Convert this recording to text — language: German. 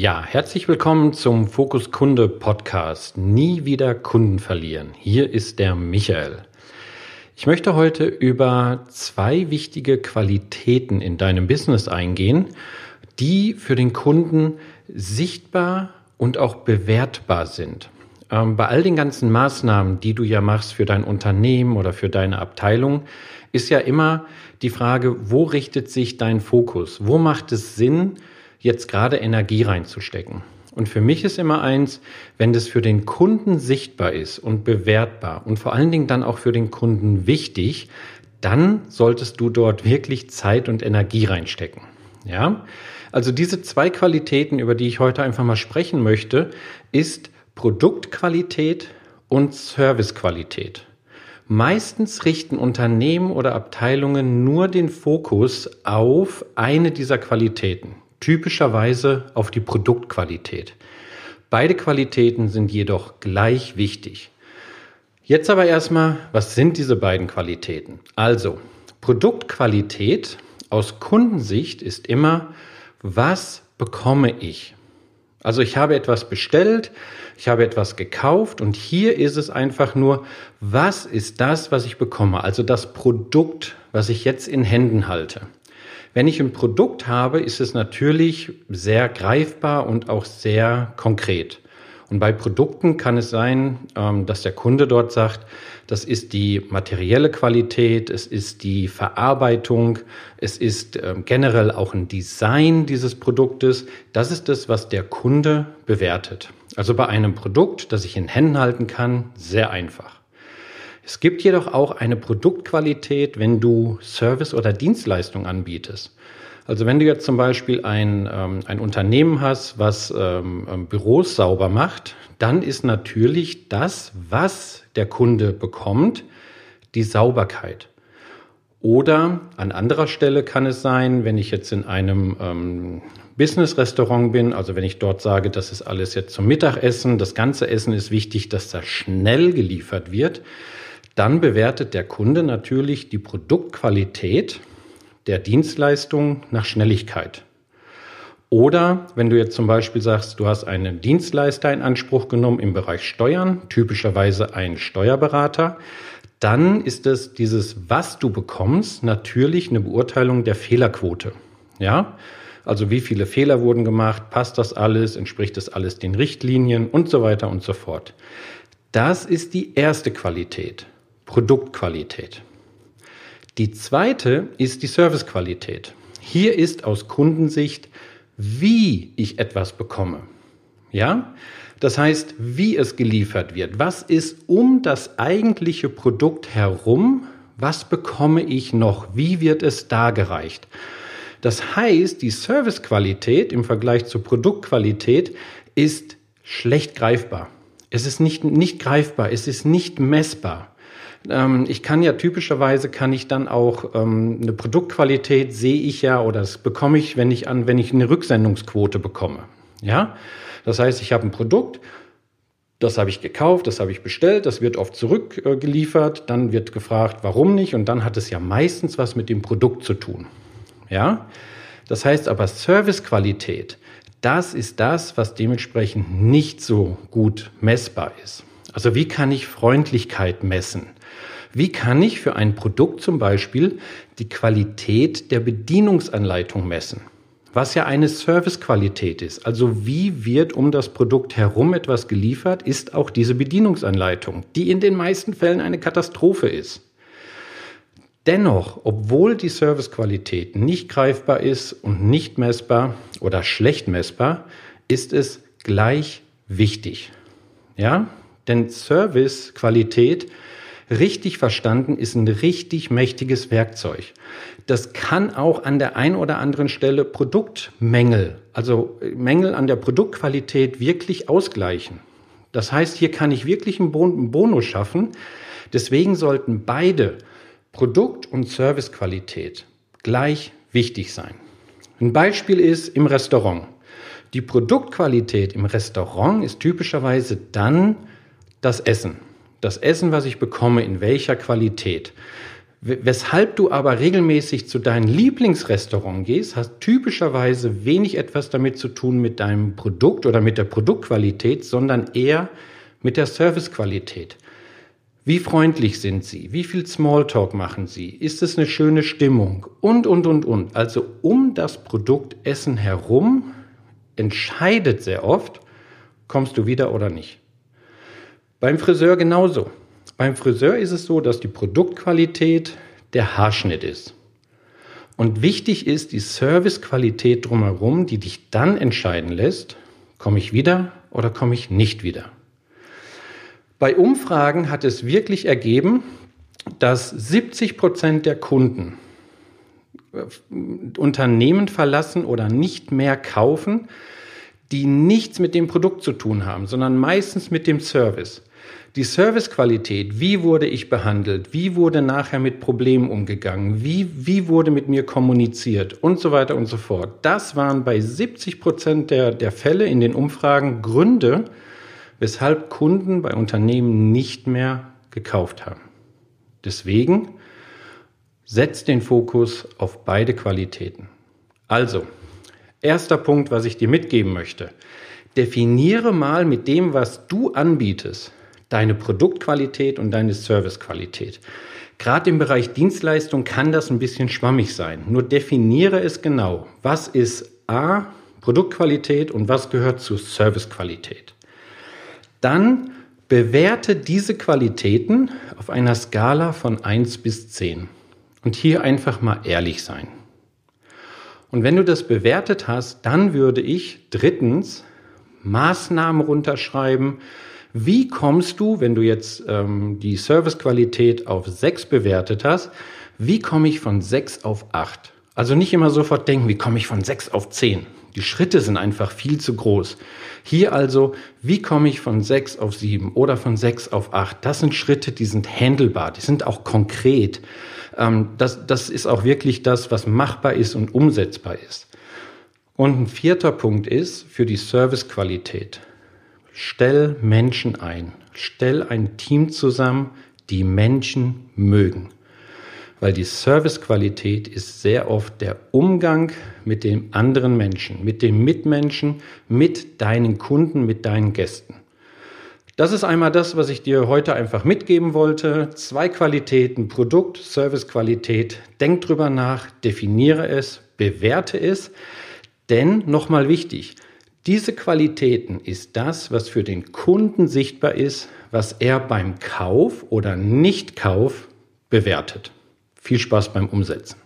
Ja, herzlich willkommen zum Fokus Kunde Podcast. Nie wieder Kunden verlieren. Hier ist der Michael. Ich möchte heute über zwei wichtige Qualitäten in deinem Business eingehen, die für den Kunden sichtbar und auch bewertbar sind. Ähm, bei all den ganzen Maßnahmen, die du ja machst für dein Unternehmen oder für deine Abteilung, ist ja immer die Frage, wo richtet sich dein Fokus? Wo macht es Sinn, jetzt gerade Energie reinzustecken. Und für mich ist immer eins, wenn das für den Kunden sichtbar ist und bewertbar und vor allen Dingen dann auch für den Kunden wichtig, dann solltest du dort wirklich Zeit und Energie reinstecken. Ja? Also diese zwei Qualitäten, über die ich heute einfach mal sprechen möchte, ist Produktqualität und Servicequalität. Meistens richten Unternehmen oder Abteilungen nur den Fokus auf eine dieser Qualitäten typischerweise auf die Produktqualität. Beide Qualitäten sind jedoch gleich wichtig. Jetzt aber erstmal, was sind diese beiden Qualitäten? Also, Produktqualität aus Kundensicht ist immer, was bekomme ich? Also ich habe etwas bestellt, ich habe etwas gekauft und hier ist es einfach nur, was ist das, was ich bekomme? Also das Produkt, was ich jetzt in Händen halte. Wenn ich ein Produkt habe, ist es natürlich sehr greifbar und auch sehr konkret. Und bei Produkten kann es sein, ähm, dass der Kunde dort sagt, das ist die materielle Qualität, es ist die Verarbeitung, es ist ähm, generell auch ein Design dieses Produktes. Das ist das, was der Kunde bewertet. Also bei einem Produkt, das ich in Händen halten kann, sehr einfach. Es gibt jedoch auch eine Produktqualität, wenn du Service oder Dienstleistung anbietest. Also wenn du jetzt zum Beispiel ein, ähm, ein Unternehmen hast, was ähm, ähm, Büros sauber macht, dann ist natürlich das, was der Kunde bekommt, die Sauberkeit. Oder an anderer Stelle kann es sein, wenn ich jetzt in einem ähm, Business-Restaurant bin, also wenn ich dort sage, das ist alles jetzt zum Mittagessen, das ganze Essen ist wichtig, dass das schnell geliefert wird, dann bewertet der Kunde natürlich die Produktqualität der Dienstleistung nach Schnelligkeit. Oder wenn du jetzt zum Beispiel sagst, du hast einen Dienstleister in Anspruch genommen im Bereich Steuern, typischerweise ein Steuerberater, dann ist es dieses, was du bekommst, natürlich eine Beurteilung der Fehlerquote. Ja? Also wie viele Fehler wurden gemacht, passt das alles, entspricht das alles den Richtlinien und so weiter und so fort. Das ist die erste Qualität. Produktqualität. Die zweite ist die Servicequalität. Hier ist aus Kundensicht, wie ich etwas bekomme. Ja? Das heißt, wie es geliefert wird. Was ist um das eigentliche Produkt herum? Was bekomme ich noch? Wie wird es dargereicht? Das heißt, die Servicequalität im Vergleich zur Produktqualität ist schlecht greifbar. Es ist nicht, nicht greifbar, es ist nicht messbar. Ähm, ich kann ja typischerweise kann ich dann auch ähm, eine Produktqualität sehe ich ja oder das bekomme ich, wenn ich an, wenn ich eine Rücksendungsquote bekomme. Ja, das heißt, ich habe ein Produkt, das habe ich gekauft, das habe ich bestellt, das wird oft zurückgeliefert, dann wird gefragt, warum nicht, und dann hat es ja meistens was mit dem Produkt zu tun. Ja, das heißt aber Servicequalität, das ist das, was dementsprechend nicht so gut messbar ist. Also wie kann ich Freundlichkeit messen? Wie kann ich für ein Produkt zum Beispiel die Qualität der Bedienungsanleitung messen? Was ja eine Servicequalität ist. Also wie wird um das Produkt herum etwas geliefert, ist auch diese Bedienungsanleitung, die in den meisten Fällen eine Katastrophe ist. Dennoch, obwohl die Servicequalität nicht greifbar ist und nicht messbar oder schlecht messbar, ist es gleich wichtig. Ja? Denn Servicequalität richtig verstanden ist ein richtig mächtiges Werkzeug. Das kann auch an der einen oder anderen Stelle Produktmängel, also Mängel an der Produktqualität wirklich ausgleichen. Das heißt, hier kann ich wirklich einen Bonus schaffen. Deswegen sollten beide Produkt- und Servicequalität gleich wichtig sein. Ein Beispiel ist im Restaurant. Die Produktqualität im Restaurant ist typischerweise dann das Essen das Essen, was ich bekomme, in welcher Qualität. Weshalb du aber regelmäßig zu deinem Lieblingsrestaurant gehst, hat typischerweise wenig etwas damit zu tun mit deinem Produkt oder mit der Produktqualität, sondern eher mit der Servicequalität. Wie freundlich sind sie? Wie viel Smalltalk machen sie? Ist es eine schöne Stimmung? Und, und, und, und. Also um das Produkt Essen herum entscheidet sehr oft, kommst du wieder oder nicht. Beim Friseur genauso. Beim Friseur ist es so, dass die Produktqualität der Haarschnitt ist. Und wichtig ist die Servicequalität drumherum, die dich dann entscheiden lässt, komme ich wieder oder komme ich nicht wieder. Bei Umfragen hat es wirklich ergeben, dass 70 Prozent der Kunden äh, Unternehmen verlassen oder nicht mehr kaufen, die nichts mit dem Produkt zu tun haben, sondern meistens mit dem Service. Die Servicequalität, wie wurde ich behandelt, wie wurde nachher mit Problemen umgegangen, wie, wie wurde mit mir kommuniziert und so weiter und so fort. Das waren bei 70 Prozent der, der Fälle in den Umfragen Gründe, weshalb Kunden bei Unternehmen nicht mehr gekauft haben. Deswegen setzt den Fokus auf beide Qualitäten. Also, erster Punkt, was ich dir mitgeben möchte. Definiere mal mit dem, was du anbietest, deine Produktqualität und deine Servicequalität. Gerade im Bereich Dienstleistung kann das ein bisschen schwammig sein. Nur definiere es genau. Was ist A, Produktqualität und was gehört zu Servicequalität? Dann bewerte diese Qualitäten auf einer Skala von 1 bis 10. Und hier einfach mal ehrlich sein. Und wenn du das bewertet hast, dann würde ich drittens Maßnahmen runterschreiben, wie kommst du, wenn du jetzt ähm, die Servicequalität auf 6 bewertet hast, wie komme ich von 6 auf 8? Also nicht immer sofort denken, wie komme ich von 6 auf 10? Die Schritte sind einfach viel zu groß. Hier also, wie komme ich von 6 auf 7 oder von 6 auf 8? Das sind Schritte, die sind handelbar, die sind auch konkret. Ähm, das, das ist auch wirklich das, was machbar ist und umsetzbar ist. Und ein vierter Punkt ist für die Servicequalität. Stell Menschen ein. Stell ein Team zusammen, die Menschen mögen. Weil die Servicequalität ist sehr oft der Umgang mit dem anderen Menschen, mit dem Mitmenschen, mit deinen Kunden, mit deinen Gästen. Das ist einmal das, was ich dir heute einfach mitgeben wollte. Zwei Qualitäten, Produkt, Servicequalität. Denk drüber nach, definiere es, bewerte es. Denn nochmal wichtig, diese Qualitäten ist das, was für den Kunden sichtbar ist, was er beim Kauf oder Nichtkauf bewertet. Viel Spaß beim Umsetzen.